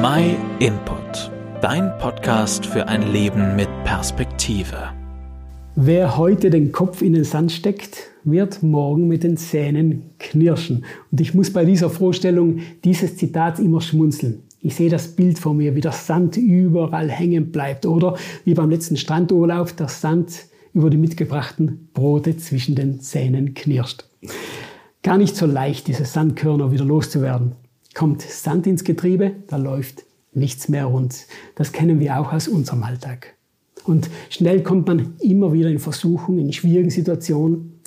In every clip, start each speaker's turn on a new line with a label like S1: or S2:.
S1: My Input, dein Podcast für ein Leben mit Perspektive.
S2: Wer heute den Kopf in den Sand steckt, wird morgen mit den Zähnen knirschen. Und ich muss bei dieser Vorstellung dieses Zitats immer schmunzeln. Ich sehe das Bild vor mir, wie der Sand überall hängen bleibt oder wie beim letzten Strandurlaub der Sand über die mitgebrachten Brote zwischen den Zähnen knirscht. Gar nicht so leicht, diese Sandkörner wieder loszuwerden. Kommt Sand ins Getriebe, da läuft nichts mehr rund. Das kennen wir auch aus unserem Alltag. Und schnell kommt man immer wieder in Versuchung, in schwierigen Situationen,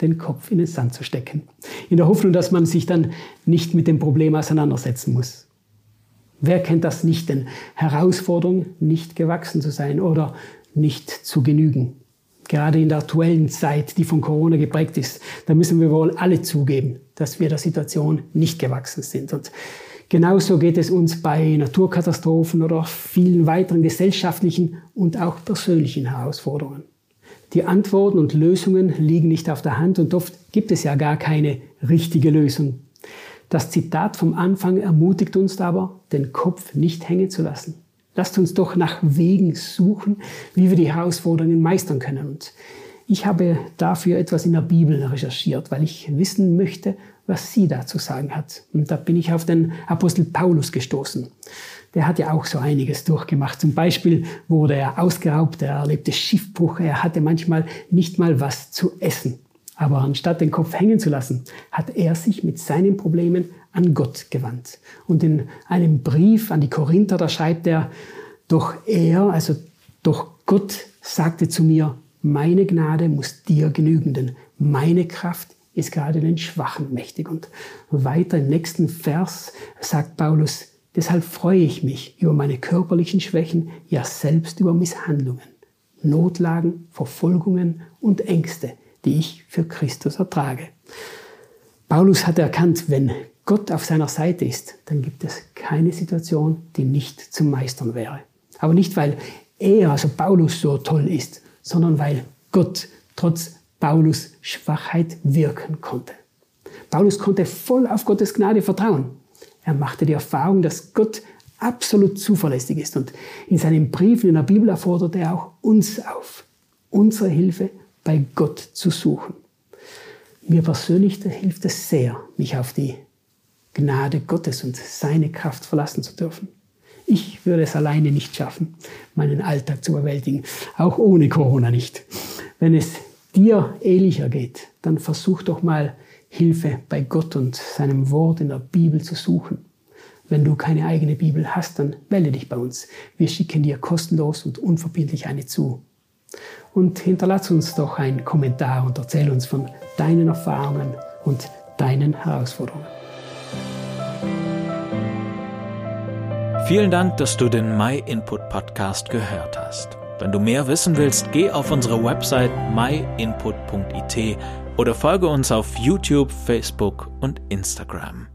S2: den Kopf in den Sand zu stecken. In der Hoffnung, dass man sich dann nicht mit dem Problem auseinandersetzen muss. Wer kennt das nicht, denn Herausforderung, nicht gewachsen zu sein oder nicht zu genügen? Gerade in der aktuellen Zeit, die von Corona geprägt ist, da müssen wir wohl alle zugeben, dass wir der Situation nicht gewachsen sind. Und genauso geht es uns bei Naturkatastrophen oder vielen weiteren gesellschaftlichen und auch persönlichen Herausforderungen. Die Antworten und Lösungen liegen nicht auf der Hand und oft gibt es ja gar keine richtige Lösung. Das Zitat vom Anfang ermutigt uns aber, den Kopf nicht hängen zu lassen. Lasst uns doch nach Wegen suchen, wie wir die Herausforderungen meistern können. Und ich habe dafür etwas in der Bibel recherchiert, weil ich wissen möchte, was sie dazu sagen hat. Und da bin ich auf den Apostel Paulus gestoßen. Der hat ja auch so einiges durchgemacht. Zum Beispiel wurde er ausgeraubt, er erlebte Schiffbruch, er hatte manchmal nicht mal was zu essen. Aber anstatt den Kopf hängen zu lassen, hat er sich mit seinen Problemen an Gott gewandt. Und in einem Brief an die Korinther, da schreibt er, doch er, also doch Gott sagte zu mir, meine Gnade muss dir genügen, denn meine Kraft ist gerade den Schwachen mächtig. Und weiter im nächsten Vers sagt Paulus, deshalb freue ich mich über meine körperlichen Schwächen, ja selbst über Misshandlungen, Notlagen, Verfolgungen und Ängste die ich für Christus ertrage. Paulus hat erkannt, wenn Gott auf seiner Seite ist, dann gibt es keine Situation, die nicht zu meistern wäre. Aber nicht, weil er, also Paulus, so toll ist, sondern weil Gott trotz Paulus Schwachheit wirken konnte. Paulus konnte voll auf Gottes Gnade vertrauen. Er machte die Erfahrung, dass Gott absolut zuverlässig ist. Und in seinen Briefen in der Bibel erforderte er auch uns auf, unsere Hilfe bei Gott zu suchen. Mir persönlich hilft es sehr, mich auf die Gnade Gottes und seine Kraft verlassen zu dürfen. Ich würde es alleine nicht schaffen, meinen Alltag zu bewältigen, auch ohne Corona nicht. Wenn es dir ähnlicher geht, dann versuch doch mal Hilfe bei Gott und seinem Wort in der Bibel zu suchen. Wenn du keine eigene Bibel hast, dann melde dich bei uns. Wir schicken dir kostenlos und unverbindlich eine zu und hinterlass uns doch einen Kommentar und erzähl uns von deinen Erfahrungen und deinen Herausforderungen.
S1: Vielen Dank, dass du den My Input Podcast gehört hast. Wenn du mehr wissen willst, geh auf unsere Website myinput.it oder folge uns auf YouTube, Facebook und Instagram.